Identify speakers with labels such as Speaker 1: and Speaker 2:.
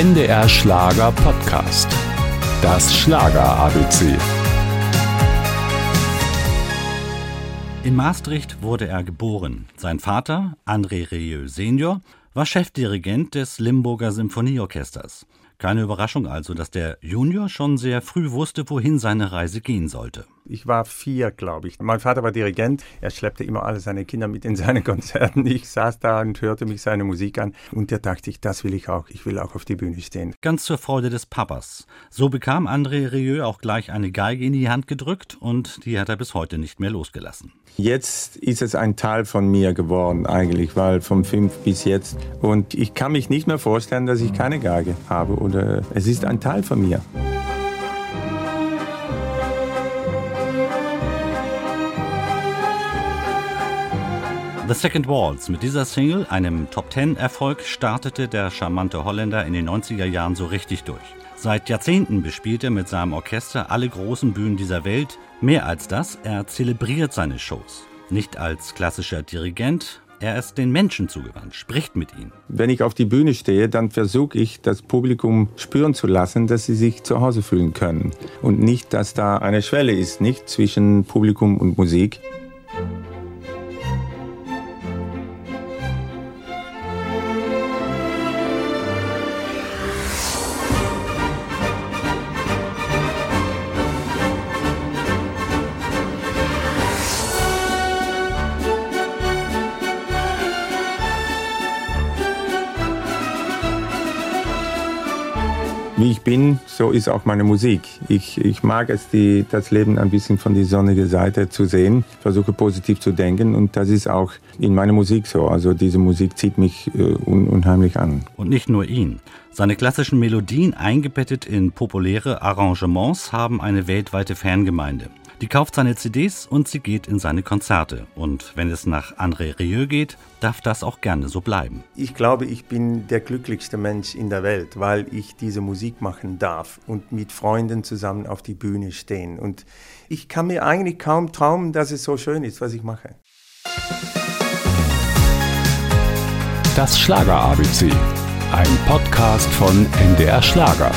Speaker 1: NDR Schlager Podcast. Das Schlager ABC.
Speaker 2: In Maastricht wurde er geboren. Sein Vater, André Rieu Senior, war Chefdirigent des Limburger Symphonieorchesters. Keine Überraschung also, dass der Junior schon sehr früh wusste, wohin seine Reise gehen sollte.
Speaker 3: Ich war vier, glaube ich. Mein Vater war Dirigent. Er schleppte immer alle seine Kinder mit in seine Konzerten. Ich saß da und hörte mich seine Musik an. Und da dachte ich, das will ich auch. Ich will auch auf die Bühne stehen.
Speaker 2: Ganz zur Freude des Papas. So bekam André Rieu auch gleich eine Geige in die Hand gedrückt und die hat er bis heute nicht mehr losgelassen.
Speaker 3: Jetzt ist es ein Teil von mir geworden eigentlich, weil von fünf bis jetzt. Und ich kann mich nicht mehr vorstellen, dass ich keine Geige habe oder es ist ein Teil von mir.
Speaker 2: The Second Waltz. Mit dieser Single, einem Top-10-Erfolg, startete der charmante Holländer in den 90er Jahren so richtig durch. Seit Jahrzehnten bespielt er mit seinem Orchester alle großen Bühnen dieser Welt. Mehr als das, er zelebriert seine Shows. Nicht als klassischer Dirigent, er ist den Menschen zugewandt, spricht mit ihnen.
Speaker 3: Wenn ich auf die Bühne stehe, dann versuche ich, das Publikum spüren zu lassen, dass sie sich zu Hause fühlen können. Und nicht, dass da eine Schwelle ist, nicht zwischen Publikum und Musik. Wie ich bin, so ist auch meine Musik. Ich, ich mag es, die, das Leben ein bisschen von der sonnigen Seite zu sehen, versuche positiv zu denken und das ist auch in meiner Musik so. Also diese Musik zieht mich äh, un, unheimlich an.
Speaker 2: Und nicht nur ihn. Seine klassischen Melodien, eingebettet in populäre Arrangements, haben eine weltweite Fangemeinde. Die kauft seine CDs und sie geht in seine Konzerte. Und wenn es nach André Rieu geht, darf das auch gerne so bleiben.
Speaker 3: Ich glaube, ich bin der glücklichste Mensch in der Welt, weil ich diese Musik machen darf und mit Freunden zusammen auf die Bühne stehen. Und ich kann mir eigentlich kaum träumen, dass es so schön ist, was ich mache.
Speaker 1: Das Schlager ABC. Ein Podcast von NDR Schlager.